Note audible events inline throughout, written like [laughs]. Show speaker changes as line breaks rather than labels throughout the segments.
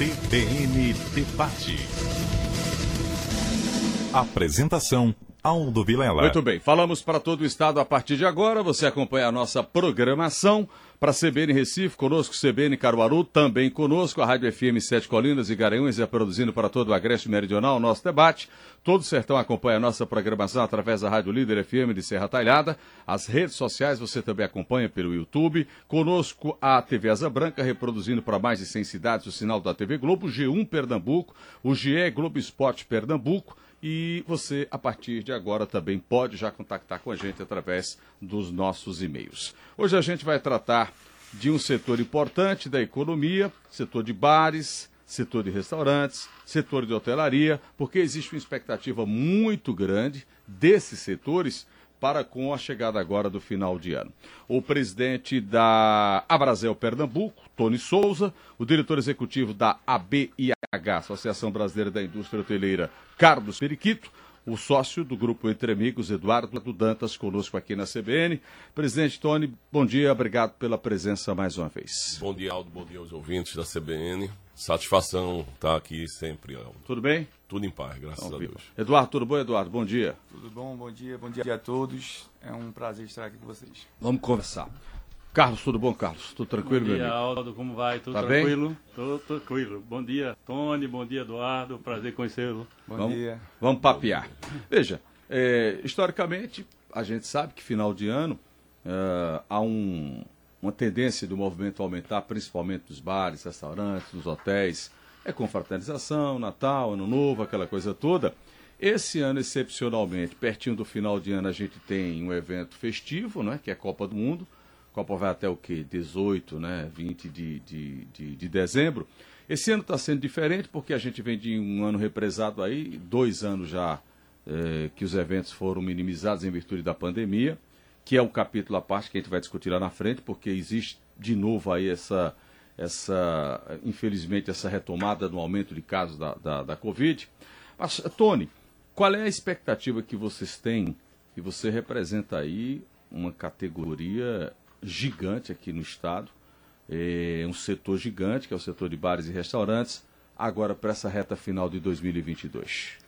CBN Debate. Apresentação Aldo Vilela.
Muito bem, falamos para todo o estado a partir de agora. Você acompanha a nossa programação para CBN Recife, conosco CBN Caruaru, também conosco a Rádio FM Sete Colinas e Garanhuns é produzindo para todo o Agreste Meridional nosso debate. Todo o sertão acompanha a nossa programação através da Rádio Líder FM de Serra Talhada. As redes sociais você também acompanha pelo YouTube. Conosco a TV Asa Branca, reproduzindo para mais de 100 cidades o sinal da TV Globo, G1 Pernambuco, o GE Globo Esporte Pernambuco e você, a partir de agora, também pode já contactar com a gente através dos nossos e-mails. Hoje a gente vai tratar de um setor importante da economia, setor de bares, setor de restaurantes, setor de hotelaria, porque existe uma expectativa muito grande desses setores para com a chegada agora do final de ano. O presidente da Abrazel Pernambuco, Tony Souza, o diretor executivo da ABIH, Associação Brasileira da Indústria Hoteleira, Carlos Periquito, o sócio do Grupo Entre Amigos, Eduardo Dantas, conosco aqui na CBN. Presidente Tony, bom dia, obrigado pela presença mais uma vez.
Bom dia, Aldo, bom dia aos ouvintes da CBN. Satisfação estar aqui sempre.
Tudo bem?
Tudo em paz, graças então, a Deus.
Eduardo, tudo bom, Eduardo? Bom dia.
Tudo bom, bom dia, bom dia a todos. É um prazer estar aqui com vocês.
Vamos conversar. Carlos, tudo bom, Carlos? Tudo tranquilo,
meu
amigo?
Bom dia, Aldo, como vai? Tudo tá tranquilo? Bem? Tudo tranquilo. Bom dia, Tony, bom dia, Eduardo, prazer conhecê-lo.
Bom
vamos,
dia.
Vamos papear. Veja, é, historicamente, a gente sabe que final de ano é, há um, uma tendência do movimento aumentar, principalmente nos bares, restaurantes, nos hotéis. É confraternização, Natal, Ano Novo, aquela coisa toda. Esse ano, excepcionalmente, pertinho do final de ano, a gente tem um evento festivo, né, que é a Copa do Mundo. A Copa vai até o quê? 18, né? 20 de, de, de, de dezembro. Esse ano está sendo diferente porque a gente vem de um ano represado aí, dois anos já eh, que os eventos foram minimizados em virtude da pandemia, que é um capítulo à parte que a gente vai discutir lá na frente, porque existe de novo aí essa, essa infelizmente, essa retomada no aumento de casos da, da, da Covid. Mas, Tony, qual é a expectativa que vocês têm, que você representa aí uma categoria gigante aqui no estado, é um setor gigante, que é o setor de bares e restaurantes, agora para essa reta final de 2022?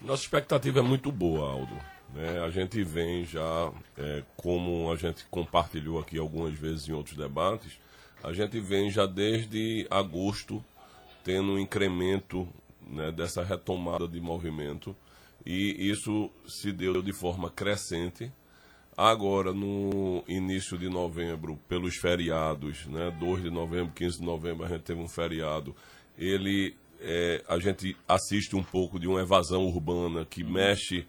Nossa expectativa é muito boa, Aldo. Né? A gente vem já, é, como a gente compartilhou aqui algumas vezes em outros debates, a gente vem já desde agosto tendo um incremento né, dessa retomada de movimento e isso se deu de forma crescente Agora, no início de novembro, pelos feriados, né, 2 de novembro, 15 de novembro, a gente teve um feriado. Ele, é, a gente assiste um pouco de uma evasão urbana que mexe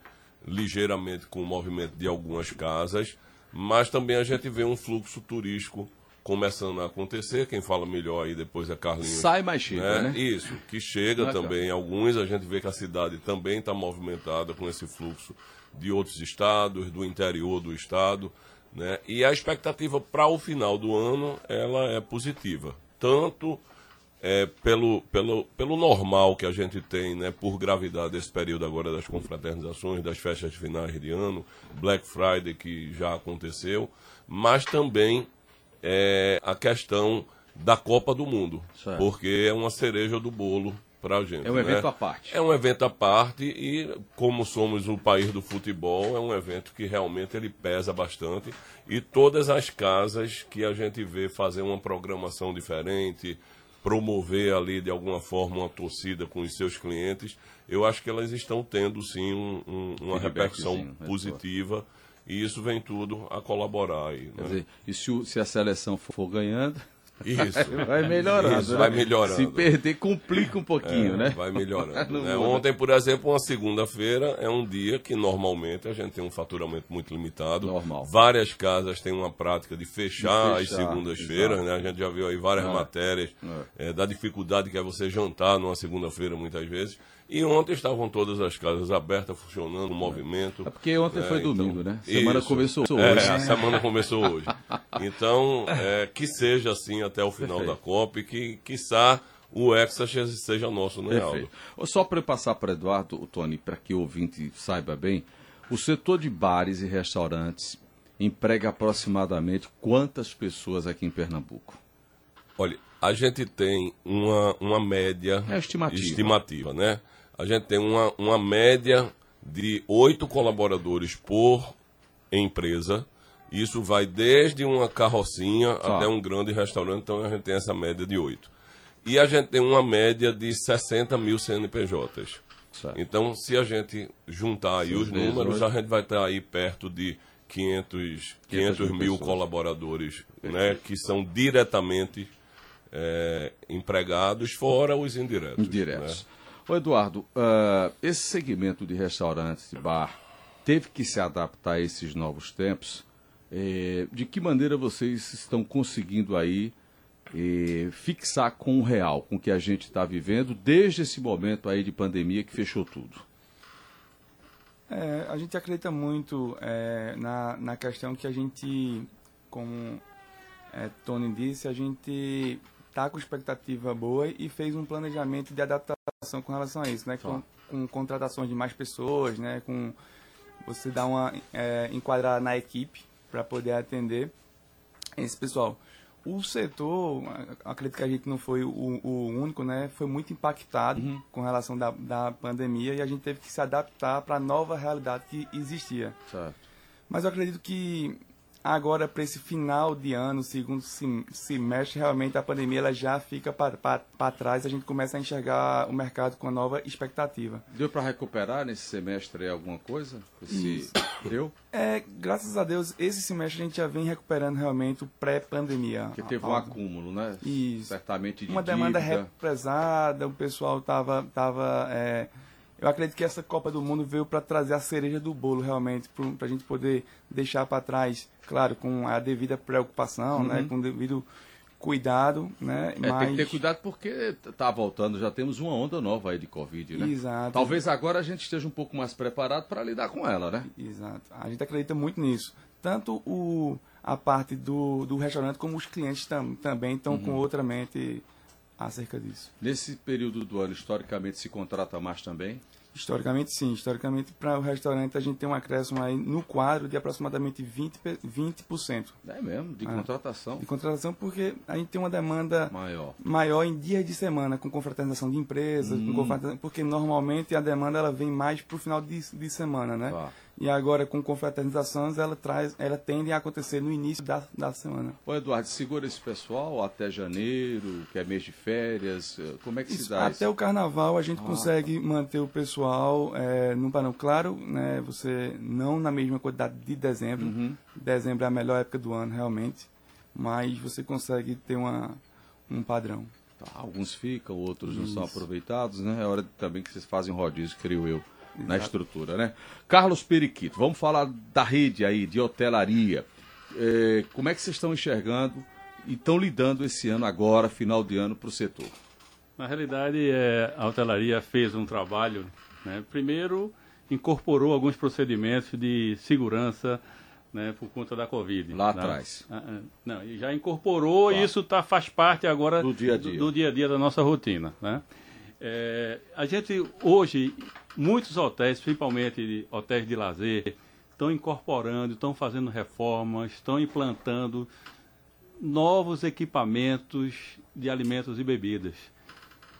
ligeiramente com o movimento de algumas casas, mas também a gente vê um fluxo turístico começando a acontecer. Quem fala melhor aí depois é Carlinhos.
Sai mais chega, né?
né? Isso, que chega também. Alguns a gente vê que a cidade também está movimentada com esse fluxo de outros estados, do interior do estado, né? E a expectativa para o final do ano ela é positiva, tanto é, pelo, pelo, pelo normal que a gente tem, né, por gravidade desse período agora das confraternizações, das festas finais de ano, Black Friday que já aconteceu, mas também é, a questão da Copa do Mundo, certo. porque é uma cereja do bolo para a gente.
É um
né?
evento à parte.
É um evento à parte e, como somos o país do futebol, é um evento que realmente ele pesa bastante. E todas as casas que a gente vê fazer uma programação diferente, promover ali de alguma forma uma torcida com os seus clientes, eu acho que elas estão tendo sim um, um, uma repercussão positiva. E isso vem tudo a colaborar aí. Né?
Dizer, e se, o, se a seleção for ganhando,
isso. [laughs]
Vai melhorando. Isso,
né? vai melhorando.
Se perder, complica um pouquinho,
é,
né?
Vai melhorando. [laughs] né? Ontem, por exemplo, uma segunda-feira é um dia que normalmente a gente tem um faturamento muito limitado.
Normal.
Várias casas têm uma prática de fechar, de fechar as segundas-feiras, né? A gente já viu aí várias é. matérias é. Da dificuldade que é você jantar numa segunda-feira muitas vezes. E ontem estavam todas as casas abertas, funcionando, movimento.
É porque ontem foi então, domingo, né? Semana
isso,
começou
hoje. É, a semana começou [laughs] hoje. Então, é, que seja assim até o final Perfeito. da Copa e que, quiçá, o Hexa seja nosso, né, Aldo?
Só para passar para Eduardo, Tony, para que o ouvinte saiba bem, o setor de bares e restaurantes emprega aproximadamente quantas pessoas aqui em Pernambuco?
Olha, a gente tem uma, uma média
É estimativa.
estimativa, né? A gente tem uma, uma média de oito colaboradores por empresa. Isso vai desde uma carrocinha até um grande restaurante, então a gente tem essa média de oito. E a gente tem uma média de 60 mil CNPJs.
Certo.
Então, se a gente juntar aí os números, a gente vai estar aí perto de 500, 500
mil
mil
pessoas.
colaboradores, né, que são diretamente é, empregados, fora os indiretos.
Indiretos.
né?
Ô Eduardo, ah, esse segmento de restaurantes e bar teve que se adaptar a esses novos tempos. Eh, de que maneira vocês estão conseguindo aí eh, fixar com o real, com o que a gente está vivendo desde esse momento aí de pandemia que fechou tudo?
É, a gente acredita muito é, na, na questão que a gente, como é, Tony disse, a gente está com expectativa boa e fez um planejamento de adaptação com relação a isso, né? Com, com contratações de mais pessoas, né? Com você dar uma é, enquadrar na equipe para poder atender esse pessoal. O setor, acredito que a gente não foi o, o único, né? Foi muito impactado com relação da, da pandemia e a gente teve que se adaptar para a nova realidade que existia.
Certo.
Mas eu acredito que agora, para esse final de ano, segundo sem- semestre, realmente a pandemia ela já fica para trás a gente começa a enxergar o mercado com nova expectativa.
Deu para recuperar nesse semestre alguma coisa? Esse... Deu?
É, graças a Deus, esse semestre a gente já vem recuperando realmente o pré-pandemia.
Porque teve um
Algo-
acúmulo, né?
Isso.
Certamente de
uma demanda represada, o pessoal tava, tava é, eu acredito que essa Copa do Mundo veio para trazer a cereja do bolo realmente, para a gente poder deixar para trás, claro, com a devida preocupação, né, com o devido cuidado, né,
Uhum. É,
mas
tem que ter cuidado porque tá voltando, já temos uma onda nova aí de Covid, né?
Exato.
Talvez agora a gente esteja um pouco mais preparado para lidar com ela, né?
Exato. A gente acredita muito nisso. Tanto o, a parte do, do restaurante como os clientes tam, também estão
Uhum.
com outra mente acerca disso.
Nesse período do ano, historicamente, se contrata mais também?
Historicamente, sim. Historicamente, para o restaurante, a gente tem um acréscimo aí no quadro de aproximadamente 20%, pe- 20%
É mesmo, de
Ah.
contratação
de contratação, porque a gente tem uma demanda
maior.
maior em dias de semana, com confraternização de empresas,
Hum.
com porque normalmente a demanda ela vem mais para o final de, de semana, né?
Tá.
E agora, com confraternizações, ela, traz, ela tende a acontecer no início da, da semana.
Ô Eduardo, segura esse pessoal até janeiro, que é mês de férias, eh, como é que se
Isso,
dá
até
isso?
o carnaval a gente
Ah,
consegue manter o pessoal é, num padrão claro, né? Você não na mesma quantidade de dezembro.
Uhum.
Dezembro é a melhor época do ano, realmente. Mas você consegue ter uma, um padrão.
Tá, alguns ficam, outros não são aproveitados, né? É hora também que vocês fazem rodízio, creio eu, na
Exato.
estrutura, né? Carlos Periquito, vamos falar da rede aí, de hotelaria. Eh, como é que vocês estão enxergando e estão lidando esse ano agora, final de ano, para o setor?
Na realidade, é, a hotelaria fez um trabalho. Né? Primeiro, incorporou alguns procedimentos de segurança né, por conta da Covid.
Lá
né?
atrás.
Ah, ah, Não, já incorporou
Tá.
e isso tá, faz parte agora
Do dia a dia.
do, do dia a dia da nossa rotina. Né? É, a gente, hoje, muitos hotéis, principalmente hotéis de lazer, estão incorporando, estão fazendo reformas, estão implantando novos equipamentos de alimentos e bebidas.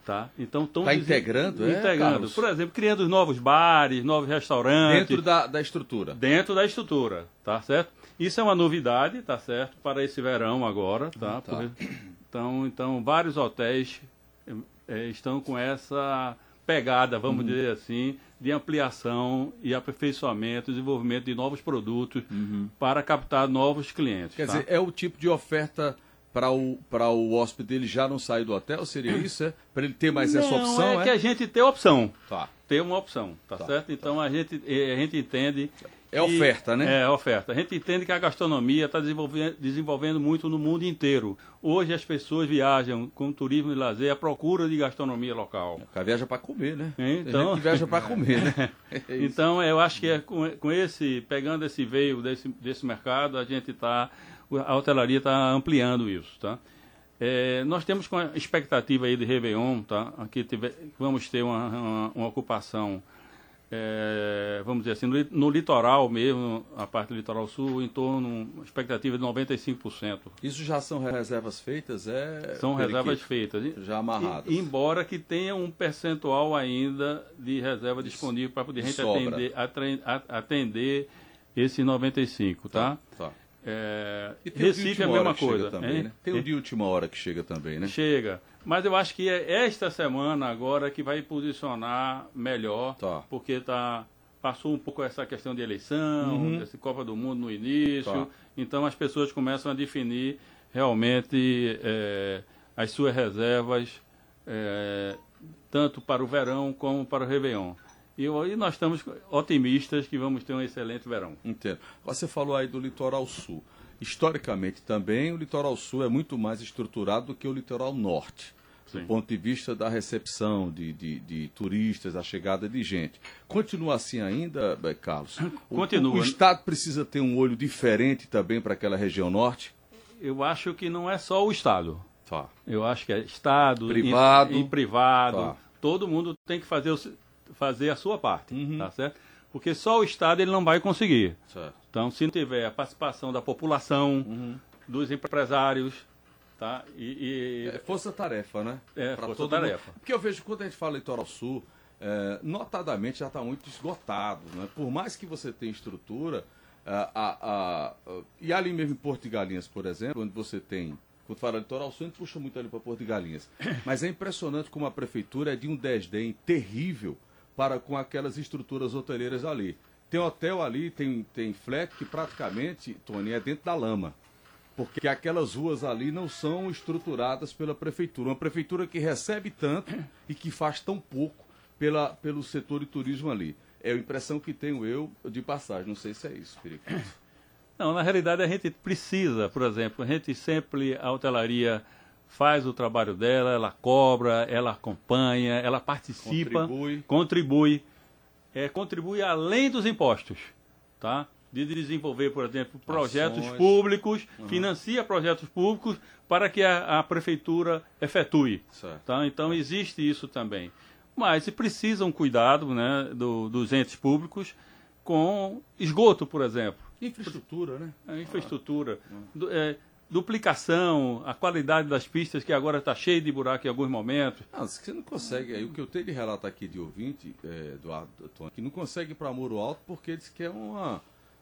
Tá? Então estão
Tá integrando, é,
integrando. Por exemplo, criando novos bares, novos restaurantes
Dentro da, da estrutura.
dentro da estrutura, tá certo? Isso é uma novidade, tá certo? Para esse verão agora, tá?
Tá.
Porque- então, então vários hotéis eh, estão com essa pegada, vamos
Uhum.
dizer assim, de ampliação e aperfeiçoamento, desenvolvimento de novos produtos para captar novos clientes.
Uhum. Quer
tá?
dizer, é o tipo de oferta para o, o hóspede dele já não sair do hotel? Seria [clears throat] isso? É? Para ele ter mais essa
Não,
opção?
é, que a gente tem opção.
Tá.
Ter uma opção, tá,
Tá,
certo? Então a gente, eh, a gente entende.
É oferta, né?
É oferta. A gente entende que a gastronomia está desenvolvendo, desenvolvendo muito no mundo inteiro. Hoje as pessoas viajam com turismo e lazer à procura de gastronomia local.
O cara viaja para comer, né? Tem
Então-
que viaja para [laughs] comer, né? É.
Então eu acho que é com, com esse, pegando esse veio desse, desse mercado, a gente está, a hotelaria está ampliando isso, tá? É, nós temos com a expectativa aí de Réveillon, tá? Aqui tive- vamos ter uma, uma, uma ocupação é, vamos dizer assim, no, no, litoral mesmo, a parte do litoral sul, em torno, uma expectativa de 95%.
Isso já são reservas feitas? É
são reservas feitas.
Já amarradas.
E, embora que tenha um percentual ainda de reserva disponível para poder a gente atender, atender esses 95, tá?
Tá. tá.
É, Recife é a mesma coisa.
Também, né? Tem o de última hora que chega também, né?
Chega. Mas eu acho que é esta semana agora que vai posicionar melhor,
tá.
porque tá, passou um pouco essa questão de eleição, uhum. esse Copa do Mundo no início. Tá. Então as pessoas começam a definir realmente é, as suas reservas, é, tanto para o verão como para o Réveillon. E, e nós estamos otimistas que vamos ter um excelente verão.
Entendo. Você falou aí do litoral sul. Historicamente também, o litoral sul é muito mais estruturado do que o litoral norte. Sim. do ponto de vista da recepção de, de, de, turistas, a chegada de gente. Continua assim ainda, Carlos? [coughs]
Continua.
O, o Estado precisa ter um olho diferente também para aquela região norte?
Eu acho que não é só o Estado.
Tá.
Eu acho que é Estado
privado,
privado. Tá. Todo mundo tem que fazer, o, fazer a sua parte,
uhum.
tá certo? Porque só o Estado ele não vai conseguir.
Certo.
Então, se não tiver a participação da população,
uhum.
dos empresários, Tá? E,
e... É força-tarefa, né?
É, força-tarefa.
Porque eu vejo quando a gente fala litoral sul, é, notadamente já está muito esgotado. Né? Por mais que você tenha estrutura, a, a, a, e ali mesmo em Porto de Galinhas, por exemplo, onde você tem. Quando fala litoral sul, a gente puxa muito ali para Porto de Galinhas. [coughs] Mas é impressionante como a prefeitura é de um desdém terrível para com aquelas estruturas hoteleiras ali. Tem hotel ali, tem, tem flat que praticamente, Tony, é dentro da lama porque aquelas ruas ali não são estruturadas pela prefeitura. Uma prefeitura que recebe tanto e que faz tão pouco pela, pelo setor de turismo ali. É a impressão que tenho eu de passagem. Não sei se é isso, Pericoso.
Não, na realidade a gente precisa, por exemplo, a gente sempre, a hotelaria faz o trabalho dela, ela cobra, ela acompanha, ela participa,
contribui,
contribui, é, contribui além dos impostos, tá? de desenvolver, por exemplo, projetos Ações. públicos, uhum. financia projetos públicos para que a, a prefeitura efetue. Tá? Então existe isso também. Mas precisa um cuidado né, do, dos entes públicos com esgoto, por exemplo.
Infraestrutura, né?
A infraestrutura. Du, é, duplicação, a qualidade das pistas, que agora está cheia de buraco em alguns momentos.
Não, você não consegue, aí, o que eu tenho de relato aqui de ouvinte, é, Eduardo, que não consegue ir para Muro Alto porque diz que é uma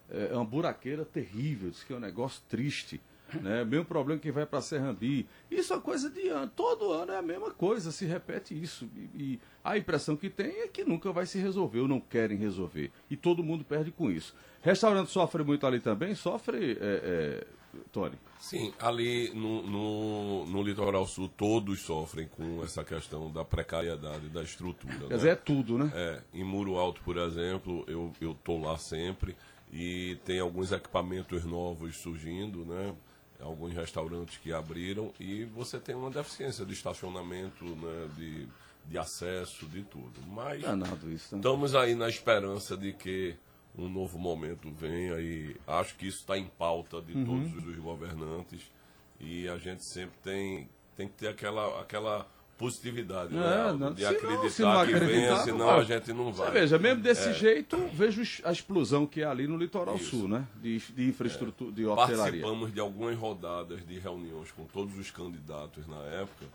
é, é uma buraqueira terrível, diz que é um negócio triste. Né? Mesmo problema que vai para Serrambi. Isso é coisa de ano. Todo ano é a mesma coisa, se repete isso. E, e, a impressão que tem é que nunca vai se resolver, ou não querem resolver. E todo mundo perde com isso. Restaurante sofre muito ali também? Sofre, é, é, Tony?
Sim, ali no, no, no, litoral sul todos sofrem com essa questão da precariedade da estrutura. Quer
né? dizer, é tudo, né?
É, em Muro Alto, por exemplo, eu, tô lá sempre e tem alguns equipamentos novos surgindo, né? Alguns restaurantes que abriram e você tem uma deficiência de estacionamento, né? de, de acesso, de tudo. Mas
Danado isso,
né? estamos aí na esperança de que um novo momento venha e acho que isso está em pauta de uhum. todos os governantes e a gente sempre tem, tem que ter aquela, aquela positividade, é, né? Não, de acreditar não, que venha, senão a gente não vai.
Você veja, mesmo desse é. jeito, vejo a explosão que é ali no litoral Isso. sul, né? De, de infraestrutura, é. de hotelaria.
Participamos de algumas rodadas de reuniões com todos os candidatos na época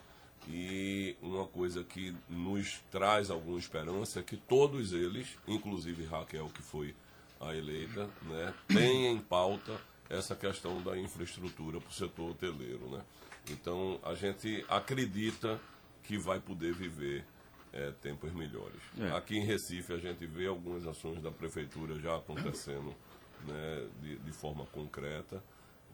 e uma coisa que nos traz alguma esperança é que todos eles, inclusive Raquel, que foi a eleita, né, têm em pauta essa questão da infraestrutura para o setor hoteleiro, né? Então, a gente acredita que vai poder viver é, tempos melhores. É. Aqui em Recife a gente vê algumas ações da prefeitura já acontecendo né, de, de, forma concreta.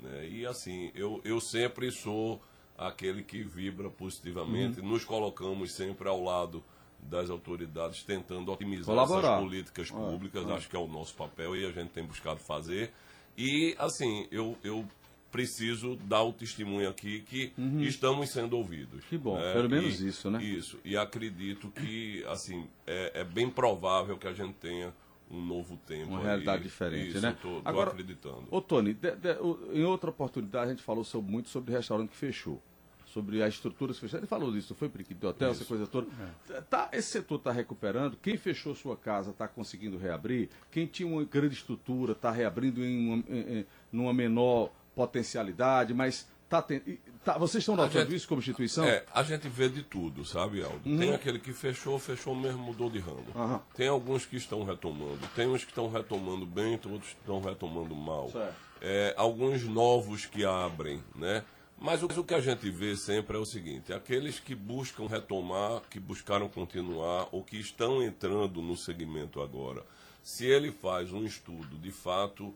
Né, e assim, eu, eu sempre sou aquele que vibra positivamente, uhum. nos colocamos sempre ao lado das autoridades tentando otimizar
Colaborar.
essas políticas públicas, acho que é o nosso papel e a gente tem buscado fazer. E assim, eu, eu preciso dar o testemunho aqui que uhum. estamos sendo ouvidos.
Que bom, né? pelo menos e, isso, né?
Isso, e acredito que, assim, é, é, bem provável que a gente tenha um novo tempo.
Uma realidade diferente,
isso,
né?
Estou acreditando.
Ô, Tony, de, de, em outra oportunidade a gente falou sobre, muito sobre o restaurante que fechou. Sobre a estrutura fechada. Ele falou disso, foi periquito do hotel, essa coisa toda. Tá, esse setor está recuperando. Quem fechou sua casa está conseguindo reabrir. Quem tinha uma grande estrutura está reabrindo em uma, em, numa menor potencialidade, mas tá, tá vocês estão notando
gente-
isso como instituição?
É, a gente vê de tudo, sabe, Aldo? Tem aquele que fechou, fechou mesmo, mudou de ramo.
Aham.
Tem alguns que estão retomando. Tem uns que estão retomando bem, outros que estão retomando mal.
Certo.
É, alguns novos que abrem, né? Mas o, que a gente vê sempre é o seguinte: aqueles que buscam retomar, que buscaram continuar, ou que estão entrando no segmento agora, se ele faz um estudo de fato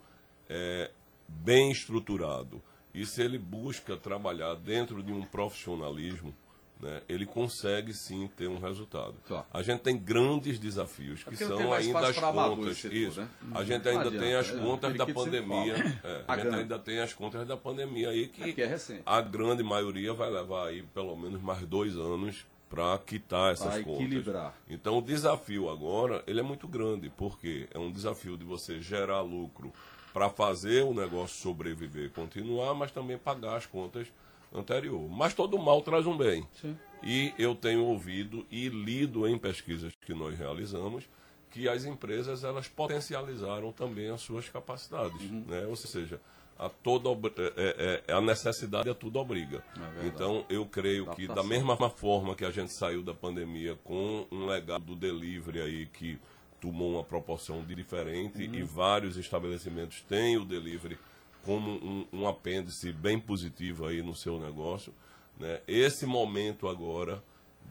é, bem estruturado e se ele busca trabalhar dentro de um profissionalismo, né, ele consegue sim ter um resultado. A gente tem grandes desafios que são ainda as contas.
setor,
isso.
né?
A gente ainda
adianta,
tem as
é,
contas da
periquito sempre
pandemia. é, a
Pagando.
gente ainda tem as contas da pandemia aí que,
É é
a grande maioria vai levar aí pelo menos mais dois anos para quitar essas
Pra
contas.
equilibrar.
Então o desafio agora ele é muito grande, porque é um desafio de você gerar lucro para fazer o negócio sobreviver e continuar, mas também pagar as contas anterior. Mas todo mal traz um bem.
Sim.
E eu tenho ouvido e lido em pesquisas que nós realizamos que as empresas elas potencializaram também as suas capacidades,
Uhum.
né? Ou seja, a toda ob- é, é- a necessidade a tudo obriga.
É
então eu creio que da mesma forma que a gente saiu da pandemia com um legado do delivery aí que tomou uma proporção de diferente
Uhum.
e vários estabelecimentos têm o delivery como um, um apêndice bem positivo aí no seu negócio. Né? Esse momento agora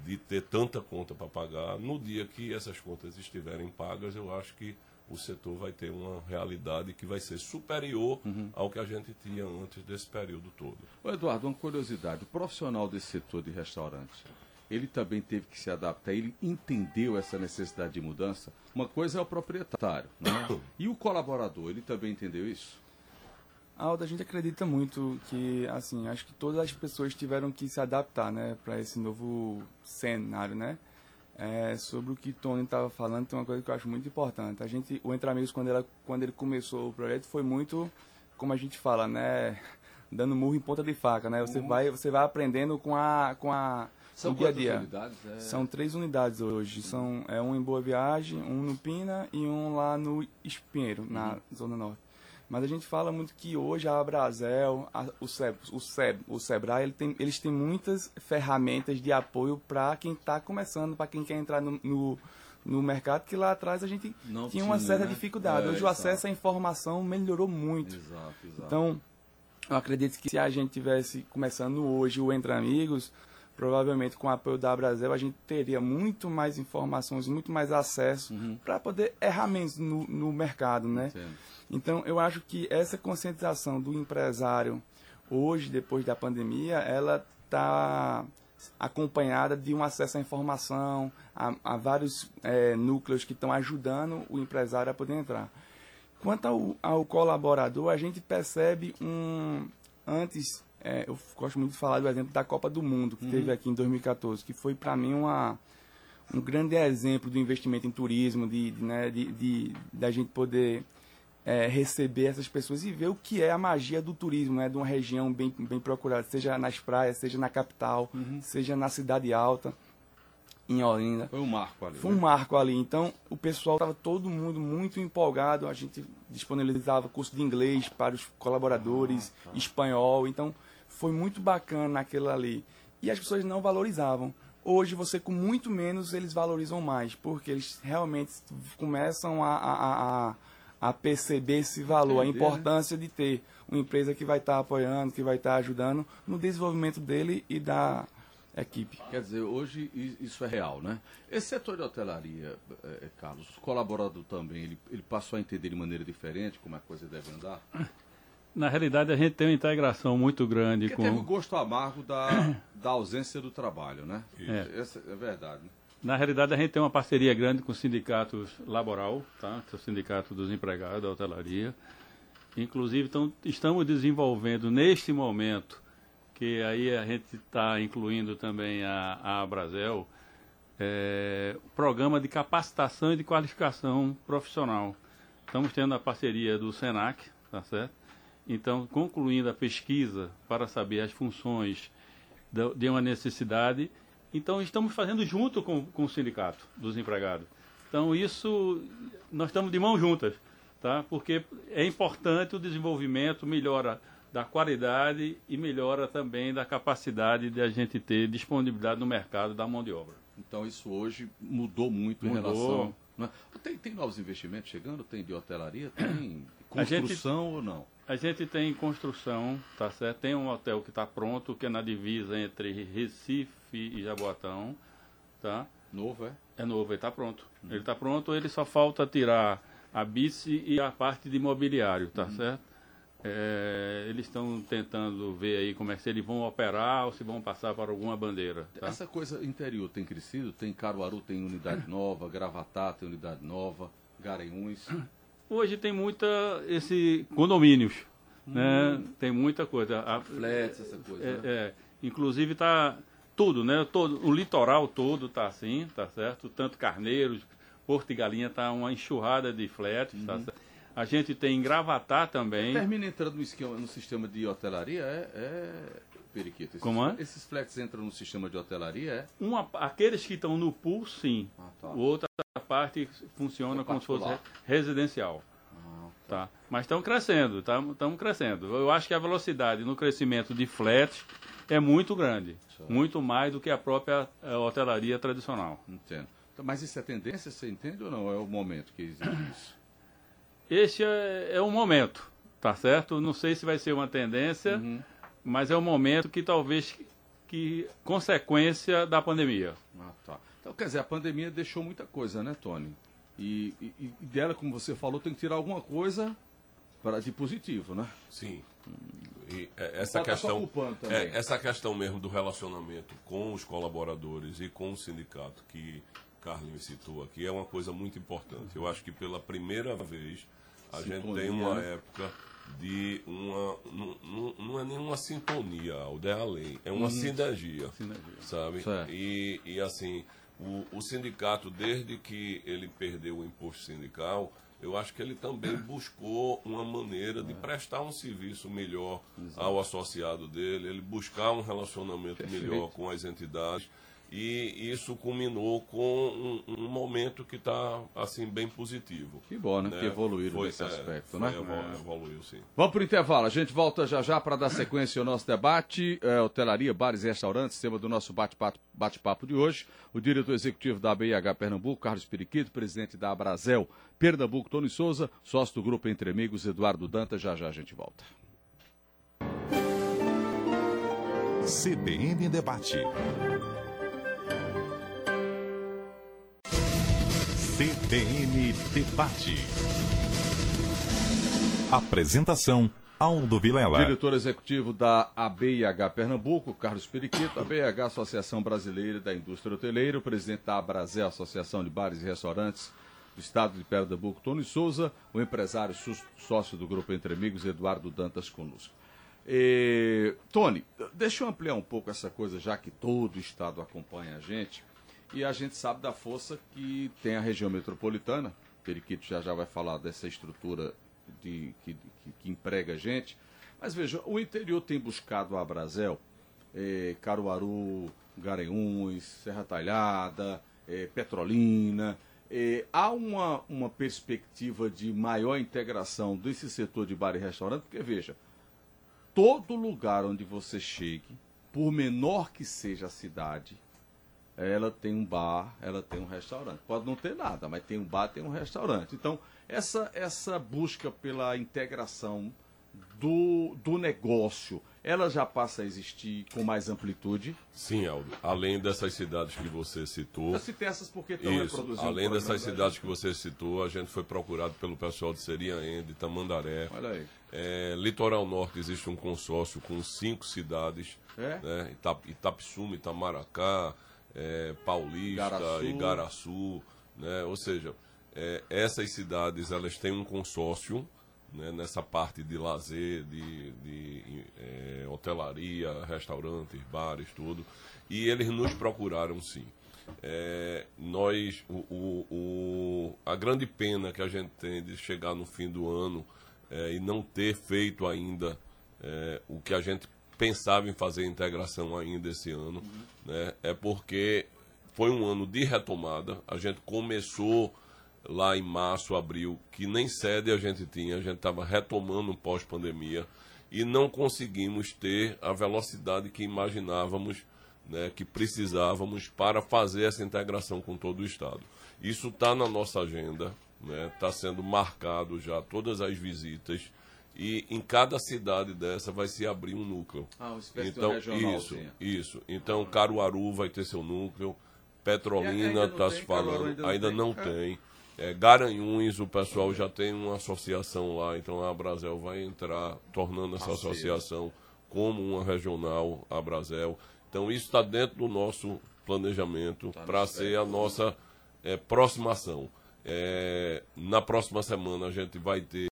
de ter tanta conta para pagar, no dia que essas contas estiverem pagas, eu acho que o setor vai ter uma realidade que vai ser superior ao que a gente tinha antes desse período todo.
Ô Eduardo, uma curiosidade. O profissional desse setor de restaurantes, ele também teve que se adaptar, ele entendeu essa necessidade de mudança. Uma coisa é o proprietário, né? [coughs] E o colaborador, ele também entendeu isso?
Aldo, a gente acredita muito que, assim, acho que todas as pessoas tiveram que se adaptar, né, para esse novo cenário, né? É, sobre o que Tony estava falando, tem uma coisa que eu acho muito importante. A gente, o Entre Amigos, quando, ela, quando ele começou o projeto, foi muito, como a gente fala, né, [laughs] dando murro em ponta de faca, né? Você vai, você vai aprendendo com a, com a, com o dia a dia.
unidades? É...
São três unidades hoje. São é um em Boa Viagem, um no Pina e um lá no Espinheiro, na Zona Norte. Mas a gente fala muito que hoje a Abrazel, a, o, Seb, o, Seb, o Sebrae, ele tem, eles têm muitas ferramentas de apoio para quem está começando, para quem quer entrar no, no, no mercado, que lá atrás a gente
Não
tinha uma certa
né?
dificuldade.
É,
hoje o acesso à informação melhorou muito.
Exato, exato.
Então, eu acredito que se a gente tivesse começando hoje o Entre Amigos, provavelmente com o apoio da Brasil, a gente teria muito mais informações, muito mais acesso para poder errar menos no, no mercado, né?
Entendo.
Então, eu acho que essa conscientização do empresário hoje, depois da pandemia, ela está acompanhada de um acesso à informação, a, a vários eh, núcleos que estão ajudando o empresário a poder entrar. Quanto ao, ao colaborador, a gente percebe um. Antes, eh, eu gosto muito de falar do exemplo da Copa do Mundo, que teve aqui em 2014, que foi para mim uma, um grande exemplo do investimento em turismo, de, de, né, de, de, da gente poder é, receber essas pessoas e ver o que é a magia do turismo, né, de uma região bem, bem procurada, seja nas praias, seja na capital, seja na cidade alta, em Olinda.
Foi um marco ali.
Foi um
né?
marco ali. Então, o pessoal estava todo mundo muito empolgado. A gente disponibilizava curso de inglês para os colaboradores, espanhol. Então, foi muito bacana naquilo ali. E as pessoas não valorizavam. Hoje, você com muito menos, eles valorizam mais, porque eles realmente começam a, a, a, a perceber esse valor, a
Entender, né?
importância de ter uma empresa que vai estar apoiando, que vai estar ajudando no desenvolvimento dele e da equipe.
Quer dizer, hoje isso é real, né? Esse setor de hotelaria, eh, eh, Carlos, o colaborador também, ele, ele passou a entender de maneira diferente como a coisa deve andar?
Na realidade, a gente tem uma integração muito grande
Porque teve o
com.
gosto amargo da, [coughs] da ausência do trabalho, né?
É.
Essa é verdade. né?
Na realidade, a gente tem uma parceria grande com os sindicatos laboral, tá? Que é o sindicato dos empregados da hotelaria. Inclusive, então, estamos desenvolvendo neste momento, que aí a gente está incluindo também a, a Abrazel, é, programa de capacitação e de qualificação profissional. Estamos tendo a parceria do SENAC, tá certo? Então, concluindo a pesquisa para saber as funções de uma necessidade. Então, estamos fazendo junto com, com o sindicato dos empregados. Então, isso, nós estamos de mãos juntas, tá? porque é importante o desenvolvimento, melhora da qualidade e melhora também da capacidade de a gente ter disponibilidade no mercado da mão de obra.
Então, isso hoje mudou muito mudou. em relação. Né? Tem, tem novos investimentos chegando? Tem de hotelaria? Tem construção
gente,
ou não?
A gente tem construção, tá certo? Tem um hotel que está pronto, que é na divisa entre Recife e Jaboatão, tá?
Novo, é?
É novo, ele está pronto. Hum. Ele está pronto, ele só falta tirar a bice e a parte de imobiliário, tá hum. certo? É, eles estão tentando ver aí como é que se eles vão operar ou se vão passar para alguma bandeira. Tá?
Essa coisa interior tem crescido? Tem Caruaru, tem unidade [coughs] nova, Gravatá tem unidade nova, Garanhuns.
Hoje tem muita esse condomínios, né? hum. né? Tem muita coisa.
A, Flats, essa coisa. É,
né? é, inclusive está tudo, né? Todo, o litoral todo está assim, tá certo? Tanto Carneiros, Porto e Galinha está uma enxurrada de flats, tá uhum. tá certo? A gente tem Gravatar também.
Termina entrando no, esquema, no sistema de hotelaria, é, é periquito. Esses,
Como é?
Esses flats entram no sistema de hotelaria, é?
Uma, aqueles que estão no pool, sim. Ah, tá. Outra parte funciona como se fosse residencial. Ah, tá. tá. Mas estão crescendo, estamos tá, crescendo. Eu acho que a velocidade no crescimento de flats é muito grande. Muito mais do que a própria eh, hotelaria tradicional.
Entendo. Então, mas isso é tendência, você entende ou não? É o momento que existe [coughs] isso?
Este é, é o momento, tá certo? Não sei se vai ser uma tendência, uhum. Mas é o momento que talvez que consequência da pandemia.
Ah, tá. Então, quer dizer, a pandemia deixou muita coisa, né, Tony? E, e, e dela, como você falou, tem que tirar alguma coisa para de positivo, né?
Sim. E é, essa questão, é, essa questão mesmo do relacionamento com os colaboradores e com o sindicato que Carlinhos citou aqui é uma coisa muito importante. Eu acho que pela primeira vez a sintonia. gente tem uma né? época de uma. Não, não é nenhuma sintonia, o é além, é uma hum. sinergia, sinergia, sabe? E, e assim, o, o sindicato, desde que ele perdeu o imposto sindical, eu acho que ele também [coughs] buscou uma maneira de prestar um serviço melhor Exato. ao associado dele, ele buscar um relacionamento Perfeito. melhor com as entidades e isso culminou com um, um momento que está assim bem positivo.
Que bom, né? né? Que evoluíram nesse é, aspecto,
foi,
né?
Evolu evoluiu, sim.
Vamos para o intervalo. A gente volta já já para dar sequência ao nosso debate. É, hotelaria, bares e restaurantes, tema do nosso bate-papo bate de hoje. O diretor executivo da BIH Pernambuco, Carlos Periquito, presidente da Abrazel Pernambuco, Tony Souza, sócio do grupo Entre Amigos, Eduardo Dantas. Já já a gente volta.
CBN Debate. CBN Debate. Apresentação Aldo Vilela.
Diretor executivo da ABIH Pernambuco, Carlos Periquito, ABIH Associação Brasileira da Indústria Hoteleira, presidente da Abrazel, Associação de Bares e Restaurantes do Estado de Pernambuco, Tony Souza, o empresário sócio do Grupo Entre Amigos, Eduardo Dantas conosco. E, Tony, deixa eu ampliar um pouco essa coisa, já que todo o Estado acompanha a gente. E a gente sabe da força que tem a região metropolitana. Periquito já já vai falar dessa estrutura de, que, que, que emprega gente. Mas veja, o interior tem buscado a Brasel, é, Caruaru, Garanhuns, Serra Talhada, é, Petrolina. É, há uma, uma perspectiva de maior integração desse setor de bar e restaurante, porque veja, todo lugar onde você chegue, por menor que seja a cidade, ela tem um bar, ela tem um restaurante. Pode não ter nada, mas tem um bar, tem um restaurante. Então, essa, essa busca pela integração do, do negócio, ela já passa a existir com mais amplitude?
Sim, Aldo. Além dessas cidades que você citou.
Eu citei essas porque estão
isso, reproduzindo. Além dessas cidades que você citou, a gente foi procurado pelo pessoal de Seriaende, Tamandaré.
Olha aí.
É, Litoral Norte existe um consórcio com cinco cidades. É? Né? Itap, Itapsuma, Itamaracá, é, Paulista, Igaraçu. Igaraçu, né? Ou seja, é, essas cidades elas têm um consórcio né, nessa parte de lazer, de, de é, hotelaria, restaurantes, bares, tudo. E eles nos procuraram sim. É, nós, o, o, o, a grande pena que a gente tem de chegar no fim do ano é, e não ter feito ainda é, o que a gente pensava em fazer integração ainda esse ano, né? É porque foi um ano de retomada. A gente começou lá em março, abril, que nem sede a gente tinha, a gente estava retomando pós-pandemia e não conseguimos ter a velocidade que imaginávamos, né, que precisávamos para fazer essa integração com todo o Estado. Isso está na nossa agenda, está né, sendo marcado já todas as visitas e em cada cidade dessa vai se abrir um núcleo.
Ah, espécie
então,
regional,
isso, isso. Então, Caruaru vai ter seu núcleo, Petrolina está se falando, ainda não ainda tem. Não tem. É, Garanhuns, o pessoal já tem uma associação lá, então a Brasel vai entrar, tornando essa associação como uma regional, a Brasel. Então isso está dentro do nosso planejamento tá para ser a nossa é, próxima ação. É, na próxima semana a gente vai ter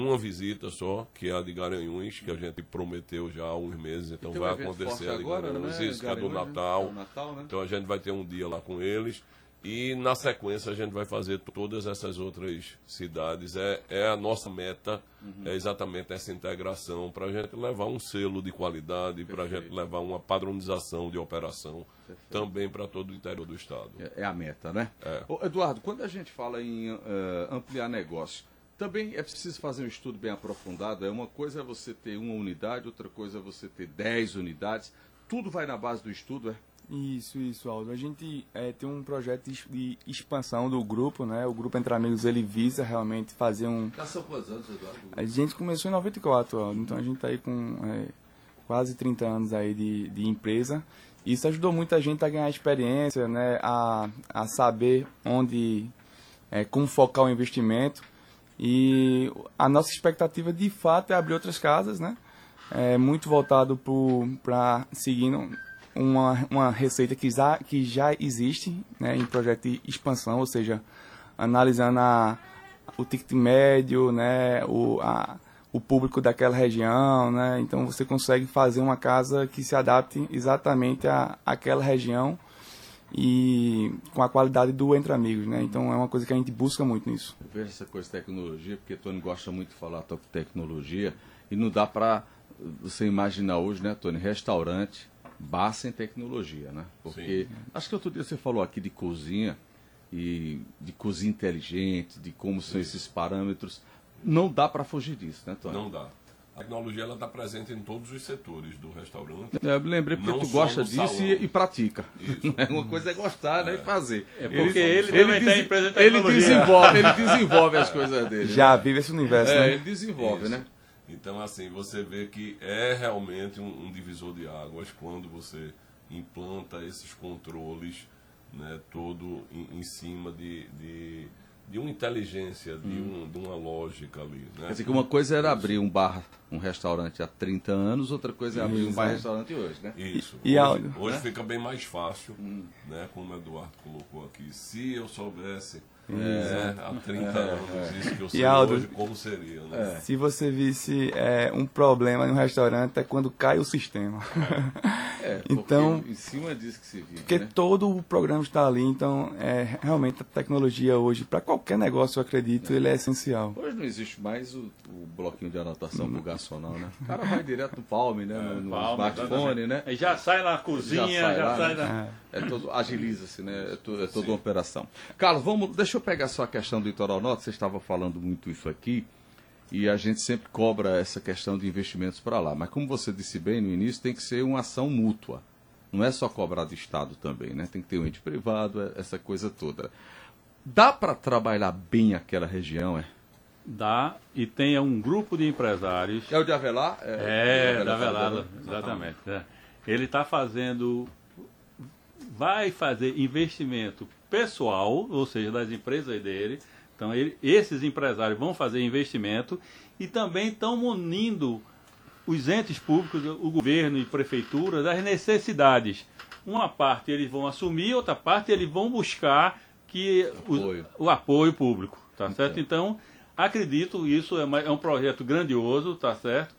uma visita só, que é a de Garanhuns, que a gente prometeu já há uns meses, então vai acontecer a de
agora,
Garanhuns,
né?
isso, que é do Natal.
é Natal, né?
Então a gente vai ter um dia lá com eles. E na sequência a gente vai fazer todas essas outras cidades. É, é a nossa meta, é exatamente essa integração para a gente levar um selo de qualidade, para a gente levar uma padronização de operação também para todo o interior do estado.
É, é a meta, né?
É.
Ô, Eduardo, quando a gente fala em eh, ampliar negócio, também é preciso fazer um estudo bem aprofundado. É uma coisa é você ter uma unidade, outra coisa é você ter 10 unidades. Tudo vai na base do estudo, é?
Isso, isso, Aldo. A gente é, tem um projeto de, expansão do grupo, né? O grupo Entre Amigos, ele visa realmente fazer um...
Já são quantos anos, Eduardo?
A gente começou em 94, Aldo. Então a gente tá aí com é, quase 30 anos aí de, de empresa. Isso ajudou muita gente a ganhar experiência, né? A, a saber onde... É, como focar o investimento. E a nossa expectativa, de fato, é abrir outras casas, né? É muito voltado para seguindo uma, uma receita que já, que já existe né, em projeto de expansão, ou seja, analisando a, o ticket médio, né, o, a, o público daquela região, né, então você consegue fazer uma casa que se adapte exatamente à, àquela região e com a qualidade do Entre Amigos, né, então é uma coisa que a gente busca muito nisso.
Eu vejo essa coisa de tecnologia, porque Tony gosta muito de falar de tecnologia e não dá para você imaginar hoje, né, Tony, restaurante, bar sem tecnologia, né? Porque
Sim.
acho que outro dia você falou aqui de cozinha e de cozinha inteligente, de como são esses parâmetros. Não dá para fugir disso, né, Tony?
Não dá. A tecnologia ela está presente em todos os setores do restaurante.
É, Eu me lembrei porque
Não
tu gosta disso e, e pratica.
Isso. [laughs]
É, Uma coisa é gostar, né? E fazer.
É porque ele, também tem empresa de
ele desenvolve, ele [laughs] desenvolve as coisas dele.
Já
né?
vive esse universo,
É,
né?
ele desenvolve,
Isso.
né?
Então, assim, você vê que é realmente um, um divisor de águas quando você implanta esses controles, né, todo em, em cima de, de, de uma inteligência, de, um, de uma lógica ali. Né?
Quer dizer que uma coisa era abrir um bar, um restaurante há 30 anos, outra coisa é abrir um bar, restaurante hoje, né?
Isso.
E- e
hoje
a-
hoje fica bem mais fácil, né, como o Eduardo colocou aqui. Se eu soubesse né, há 30 anos isso que eu sei
Aldo-
hoje, como seria? Né?
Se você visse é, um problema em um restaurante é quando cai o sistema. [laughs]
É,
Então-
porque em cima disso que se vive,
Porque
né?
todo o programa está ali, então é, realmente a tecnologia hoje, para qualquer negócio, eu acredito, ele é essencial.
Hoje não existe mais o, o bloquinho de anotação pro garçom, não, né? O cara vai direto no Palme, né? No, no
Palme,
smartphone, né?
Já sai na cozinha, já
Já
sai,
sai lá,
na...
É todo, agiliza-se, né? É, to- é toda uma operação. Carlos, vamos, deixa eu pegar só a questão do Litoral Norte. Você estava falando muito isso aqui. E a gente sempre cobra essa questão de investimentos para lá. Mas como você disse bem no início, tem que ser uma ação mútua. Não é só cobrar do Estado também, né? Tem que ter um ente privado, é- essa coisa toda. Dá para trabalhar bem aquela região, é?
Dá e tem um grupo de empresários.
É o de Avelar?
É,
o
da
Avelar
Velada,
Fazenda, né?
exatamente. é. Ele está fazendo. Vai fazer investimento pessoal, ou seja, das empresas dele. Então, ele- esses empresários vão fazer investimento e também estão munindo os entes públicos, o governo e prefeitura, das necessidades. Uma parte eles vão assumir, outra parte eles vão buscar que
Apoio.
o apoio público, tá certo? Então, acredito isso é, ma- é um projeto grandioso, tá certo?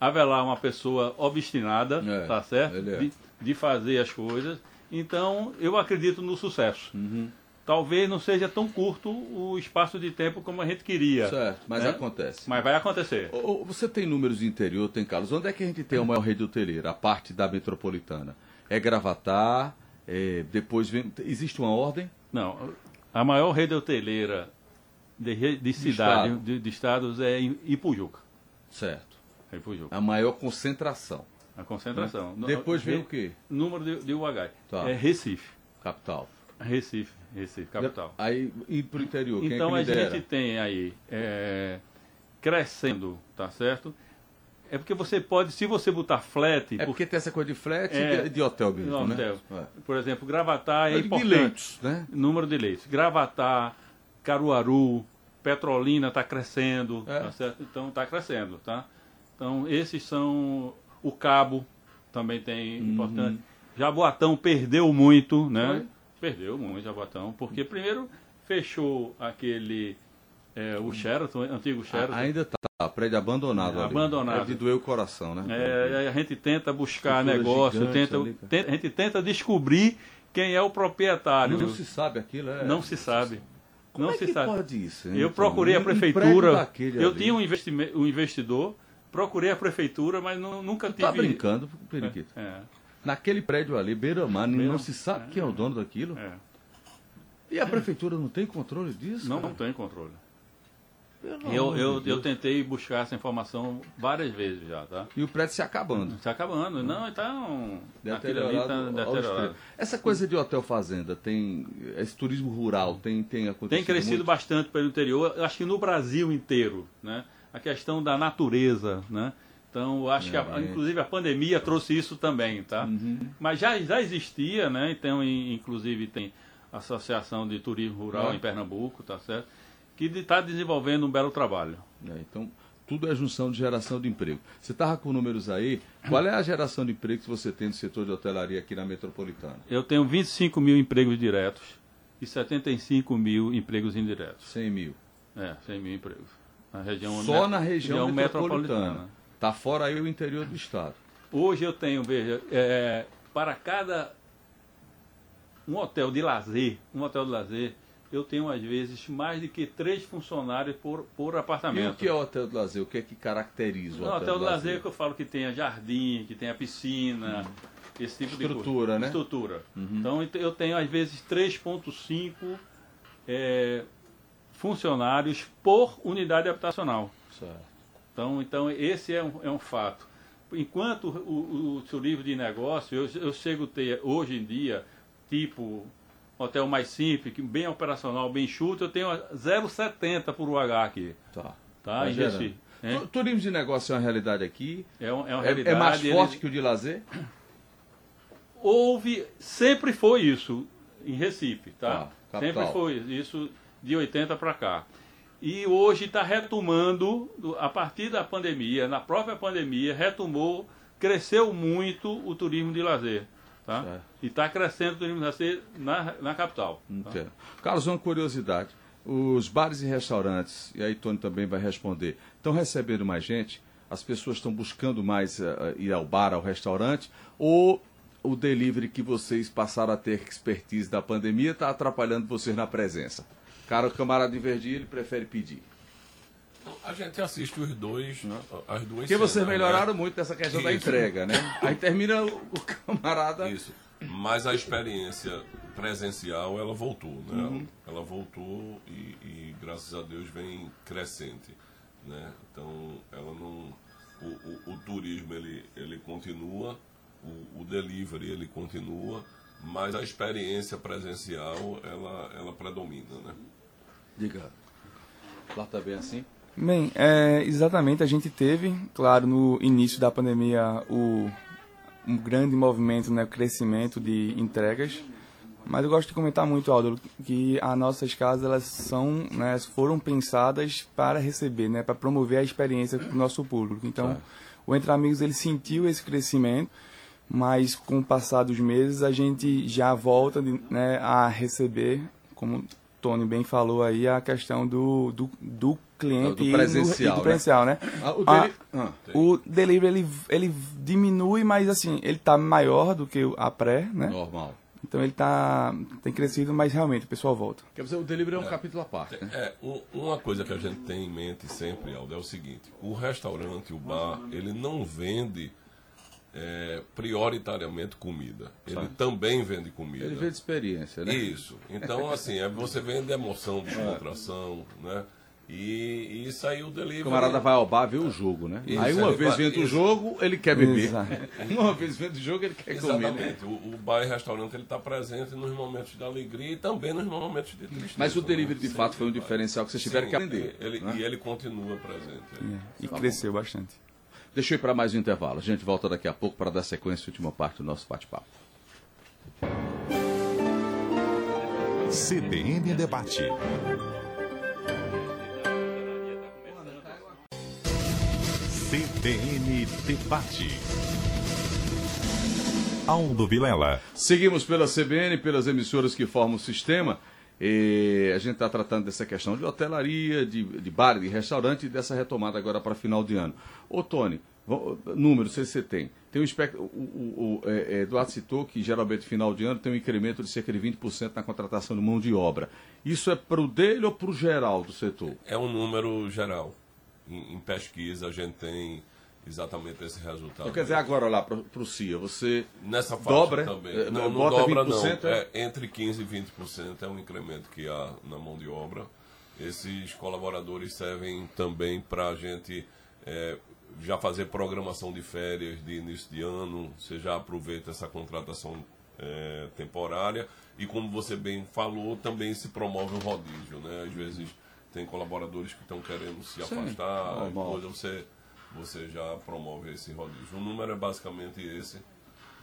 Haverá uma pessoa obstinada,
É,
tá certo?
é.
De, de fazer as coisas. Então, eu acredito no sucesso. talvez não seja tão curto o espaço de tempo como a gente queria.
Certo, mas
né?
acontece.
Mas vai acontecer.
Você tem números de interior, tem Carlos? Onde é que a gente tem a maior rede hoteleira? A parte da metropolitana. É Gravatar, é, depois vem. Existe uma ordem?
Não, a maior rede hoteleira de, de cidade,
estado.
de, de estados é em Ipujuca.
Certo.
É Ipujuca.
A maior concentração.
A concentração. No-
Depois vem o quê?
Número de, de UH.
Tá.
É Recife.
Capital.
Recife, Recife, capital.
Aí, e pro interior, quem
Então
é
a
que lidera?
gente tem aí é, crescendo, tá certo? É porque você pode, se você botar flat,
É porque tem essa coisa de flat
É,
e de, de hotel mesmo,
no
né?
hotel.
É.
por exemplo, Gravatar é
É de
importante.
leitos, né?
Número de leitos. Gravatar, Caruaru, Petrolina está crescendo,
É.
tá certo? Então está crescendo, tá? Então esses são o Cabo também tem
Uhum.
importante. Jaboatão perdeu muito, né?
Foi?
Perdeu muito Jaboatão, porque primeiro fechou aquele é, o Sheraton, antigo Sheraton.
A- Ainda tá, prédio abandonado
É,
ali.
abandonado.
É de doer o coração, né?
É, a gente tenta buscar
Estrutura
negócio, tenta,
ali,
tenta- a gente tenta descobrir quem é o proprietário.
Não se sabe aquilo, é.
Não se sabe.
Como
não
é
se
que
sabe.
pode isso? hein,
Eu
Antônio?
procurei a
Um prédio
prefeitura. Eu
ali.
tinha um, investime- um investidor, procurei a prefeitura, mas nu- nunca tive.
Tá brincando, Periquito.
É,
Naquele prédio ali, beira-mar, não se sabe quem é o dono daquilo.
é.
E a prefeitura não tem controle disso?
Não, não tem controle. Eu, eu, eu tentei buscar essa informação várias vezes já, tá?
E o prédio se acabando.
Está acabando. Não, então. Ali
Deteriorado
está
ao
deteriorado.
Essa coisa de hotel fazenda, tem esse turismo rural, tem, tem acontecido
Tem crescido
muito?
bastante pelo interior, acho que no Brasil inteiro, né? A questão da natureza, né? Então, acho que, a-
Realmente.
inclusive, a pandemia trouxe isso também, tá?
Uhum.
Mas já, já existia, né? Então, inclusive, tem a Associação de Turismo Rural
É.
em Pernambuco, tá certo? Que está desenvolvendo um belo trabalho.
É, então, tudo é junção de geração de emprego. Você estava com números aí, qual é a geração de emprego que você tem no setor de hotelaria aqui na metropolitana?
Eu tenho 25 mil empregos diretos e 75 mil empregos indiretos.
100 mil.
É, 100 mil empregos. Na região
Só na região metropolitana. Tá fora aí o interior do estado.
Hoje eu tenho, veja, é, para cada um hotel de lazer, um hotel de lazer, eu tenho às vezes mais de que três funcionários por, por
E
apartamento.
o que é o hotel de lazer? O que é que caracteriza o
No
hotel,
hotel
de
de lazer que eu falo que tenha jardim, que tenha piscina, esse tipo de
Estrutura,
coisa.
né?
Estrutura. Então ent- eu tenho às vezes 3,5 é, funcionários por unidade habitacional.
Certo.
Então, então esse é um, é um fato. Enquanto o, o seu livro de negócio, eu, eu chego a ter hoje em dia, tipo hotel mais simples, bem operacional, bem chuto, eu tenho 0,70 por UH aqui.
Tá.
Tá?
Tá
em. Recife.
Turismo de negócio é uma realidade aqui?
É, um- é uma
É,
realidade.
é mais
ele-
forte que o de lazer?
Houve, sempre foi isso em Recife, tá?
Tá,
sempre foi isso de 80 para cá. E hoje está retomando, do- a partir da pandemia, na própria pandemia, retomou, cresceu muito o turismo de lazer. Tá?
Certo.
E está crescendo o turismo de lazer na, na capital. tá?
Carlos, uma curiosidade. Os bares e restaurantes, e aí Tony também vai responder, estão recebendo mais gente? As pessoas estão buscando mais eh, ir ao bar, ao restaurante? Ou o delivery que vocês passaram a ter expertise da pandemia está atrapalhando vocês na presença? Cara, o camarada de Verdi, ele prefere pedir.
A gente assiste os dois, as duas
Porque vocês
né?
melhoraram muito nessa questão da
Isso.
entrega, né? Aí termina o, o camarada.
Isso. Mas a experiência presencial, ela voltou, né?
Uhum.
Ela voltou e, e, graças a Deus, vem crescente, né? Então, ela não... O, o- o turismo, ele, ele continua, o, o delivery, ele continua, mas a experiência presencial, ela, ela predomina, né?
Diga. Lá também assim?
Bem, é, exatamente, a gente teve, claro, no início da pandemia, o, um grande movimento, né, crescimento de entregas, mas eu gosto de comentar muito, Aldo, que as nossas casas, elas são, né, foram pensadas para receber, né, para promover a experiência com o nosso público. Então,
Claro.
o Entre Amigos, ele sentiu esse crescimento, mas com o passar dos meses, a gente já volta né, a receber, como Tony bem falou aí, a questão do, do, do cliente
Do presencial,
e do
né?
presencial, né?
Ah, o
Ah,
dele... Ah.
O delivery ele, ele diminui, mas assim, ele tá maior do que a pré, né?
Normal.
Então ele tá, tem crescido, mas realmente o pessoal volta.
Quer dizer, o delivery é um capítulo à parte, né?
É, um- uma coisa que a gente tem em mente sempre, Aldo, é o seguinte: o restaurante, o bar, ele não vende é, prioritariamente comida. Ele também vende comida.
Ele vê de experiência, né?
Isso. Então, [laughs] assim, é, você vende emoção, descontração, né? E, e isso aí o delivery.
O camarada vai ao bar ver o jogo, né?
Isso,
Aí uma
ele
vez vendo o jogo, ele quer beber.
Exato. [laughs]
Uma vez vendo o jogo, ele quer comer. né?
Exatamente. O, o bar e restaurante ele está presente nos momentos de alegria e também nos momentos de tristeza.
Mas o delivery
né?
de fato foi um diferencial que vocês tiveram
Sim,
que aprender.
Ele,
né?
E ele continua presente.
E cresceu bastante.
Deixa eu ir para mais um intervalo. A gente volta daqui a pouco para dar sequência à última parte do nosso bate-papo.
CBN Debate. CBN Debate. Aldo Vilela.
Seguimos pela CBN, pelas emissoras que formam o sistema. E a gente está tratando dessa questão de hotelaria, de, de bar, de restaurante e dessa retomada agora para final de ano. Ô, Tony, número, se você tem. Tem um espectro, o, o- o, é, é, Eduardo citou que geralmente final de ano tem um incremento de cerca de 20% na contratação de mão de obra. Isso é para o dele ou para o geral do setor?
É um número geral. Em, em pesquisa a gente tem exatamente esse resultado.
Então, quer dizer, agora lá para o CIA, você
Nessa faixa
dobra,
também.
é,
não, não dobra
20%,
não.
é?
É, entre 15% e 20% é um incremento que há na mão de obra. Esses colaboradores servem também para a gente é, já fazer programação de férias de início de ano. Você já aproveita essa contratação é, temporária. E como você bem falou, também se promove o rodízio. Né? Às vezes tem colaboradores que estão querendo se
Sim,
afastar, coisa, você, você já promove esse rodízio. O número é basicamente esse.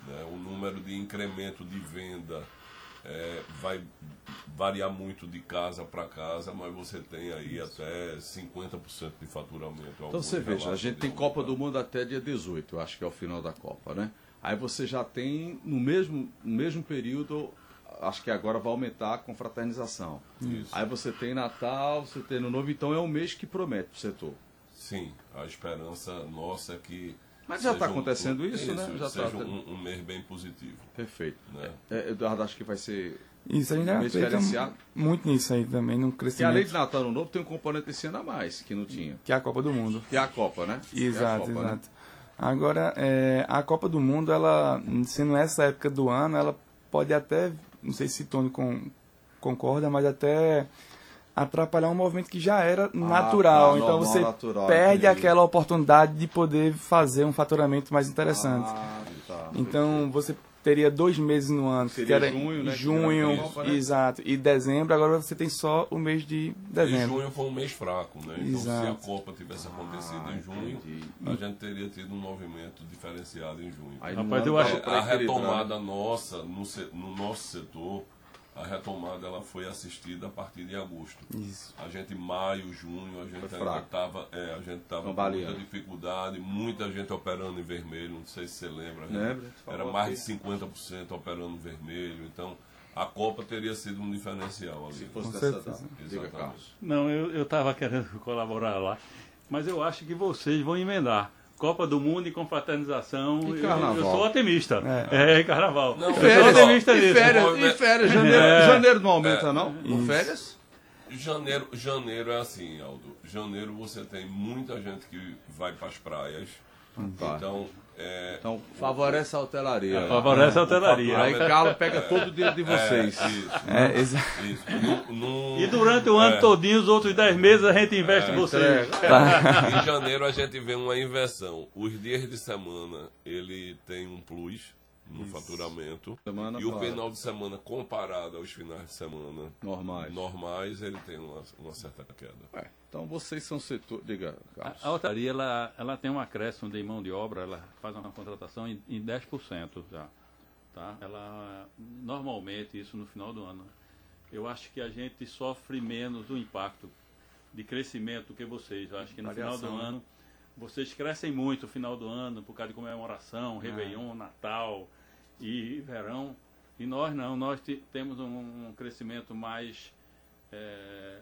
Né? O número de incremento de venda é, vai variar muito de casa para casa, mas você tem aí até 50% de faturamento.
Então você veja, a gente tem Copa do Mundo até dia 18, eu acho que é o final da Copa, né? Aí você já tem, no mesmo, no mesmo período, acho que agora vai aumentar a confraternização.
Isso.
Aí você tem Natal, você tem Ano Novo, então é um mês que promete para o setor.
Sim, a esperança nossa é que.
Mas já
seja
tá acontecendo isso, né? Já
seja
tá-
um, um mês bem positivo.
Perfeito.
Né?
É, Eduardo, acho que vai ser.
Isso, a acredita
diferenciado.
muito nisso aí também, no
Que além de
crescimento,
Natal e Ano Novo, tem um componente esse ano a mais, que não tinha.
que é a Copa do Mundo.
Que é a Copa, né? É a
Exato,
Copa, né?
exato. Agora, é, a Copa do Mundo, ela, sendo essa época do ano, ela pode até, não sei se Tony con- concorda, mas até atrapalhar um movimento que já era natural.
tá,
então
normal,
você
natural,
perde
entendi.
aquela oportunidade de poder fazer um faturamento mais interessante.
Ah, tá.
Então você teria dois meses no ano, que
Seria
era
junho, né, que
junho,
era a né?
exato, e dezembro, agora você tem só o mês de
E
dezembro.
junho foi um mês fraco, né? Então,
Exato.
se a Copa tivesse acontecido
Ah,
em junho,
entendi.
a gente teria tido um movimento diferenciado em junho.
Aí
Rapaz, eu acho-
a
né?
retomada nossa, no, no nosso setor, a retomada ela foi assistida a partir de agosto.
Isso.
A gente, maio, junho, a gente
Foi
ainda estava é, a gente tava com muita dificuldade, muita gente operando em vermelho, não sei se você lembra.
você
Era mais de 50% operando vermelho, então a Copa teria sido um diferencial ali.
Se fosse dessa data.
Exatamente.
Carlos.
Não, eu estava querendo [laughs] colaborar lá, mas eu acho que vocês vão emendar. Copa do Mundo e confraternização.
E
eu-
carnaval?
Eu, sou otimista. É, e carnaval.
Não,
eu
férias,
sou otimista
E
nisso.
férias,
Movimento-
e férias janeiro,
É.
janeiro não aumenta, não? Com férias?
Janeiro, janeiro é assim, Aldo. Janeiro você tem muita gente que vai para as praias.
Tá.
Então, é,
Então, favorece a hotelaria.
Favorece a hotelaria.
Aí Carlos pega todo o dinheiro de vocês.
é, isso,
É, exa-
isso. No- no-
E durante o ano
É.
todinho, os outros 10 meses, a gente investe em vocês.
Em janeiro a gente vê uma inversão. Os dias de semana ele tem um plus no faturamento.
Semana
e o final de semana comparado aos finais de semana
Normais.
normais, ele tem uma, uma certa queda.
Então vocês são setor. Diga, Carlos.
A hotelaria, ela, ela tem um acréscimo de mão de obra, ela faz uma contratação em, em 10% já. Tá? Ela, normalmente, isso no final do ano. Eu acho que a gente sofre menos do impacto de crescimento do que vocês. Eu acho que no final
Variação,
do
né?
ano, vocês crescem muito no final do ano, por causa de comemoração, Réveillon, Natal e verão. E nós não, nós te- temos um, um crescimento mais, é,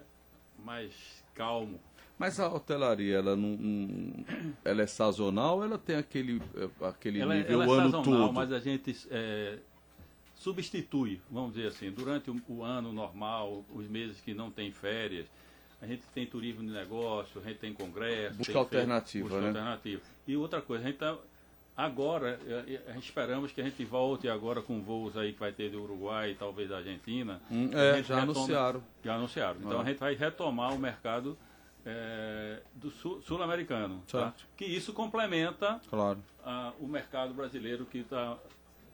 mais calmo.
Mas a hotelaria, ela não, não- ela é sazonal ou ela tem aquele, eh, aquele
Ela,
nível
ela é
o ano
sazonal,
todo?
mas a gente é, substitui, vamos dizer assim, durante o, o, ano normal, os meses que não tem férias, a gente tem turismo de negócio, a gente tem congresso.
Busca
tem
alternativa,
busca
né?
alternativa. E outra coisa, a gente está agora, a gente esperamos que a gente volte agora com voos aí que vai ter do Uruguai e talvez da Argentina.
Hum, é,
A
já
retoma-
anunciaram.
Já anunciaram. Então
Ah.
a gente vai retomar o mercado eh, do sul- sul-americano. tá?
Certo.
Que isso complementa
Claro.
ah, o mercado brasileiro que está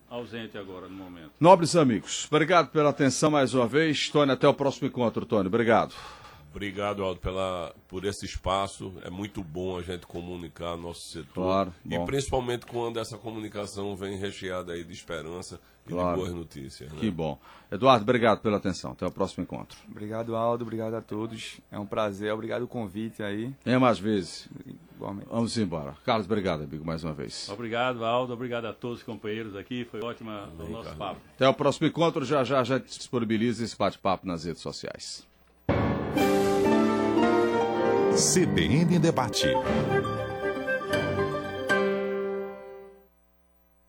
ausente agora no momento.
Nobres amigos, obrigado pela atenção mais uma vez. Tony, até o próximo encontro, Tony. Obrigado.
Obrigado, Aldo, pela, por esse espaço. É muito bom a gente comunicar nosso setor.
Claro,
E
bom.
principalmente quando essa comunicação vem recheada aí de esperança e
Claro.
de boas notícias. né?
Que bom. Eduardo, obrigado pela atenção. Até o próximo encontro.
Obrigado, Aldo. Obrigado a todos. É um prazer. Obrigado o convite aí.
Venha mais vezes.
Igualmente.
Vamos embora. Carlos, obrigado, amigo, mais uma vez.
Obrigado, Aldo. Obrigado a todos os companheiros aqui. Foi ótima o nosso
Carlos.
papo.
Até o próximo encontro. Já já já disponibiliza esse bate-papo nas redes sociais.
CBN Debate.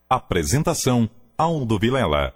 Apresentação: Aldo Vilela.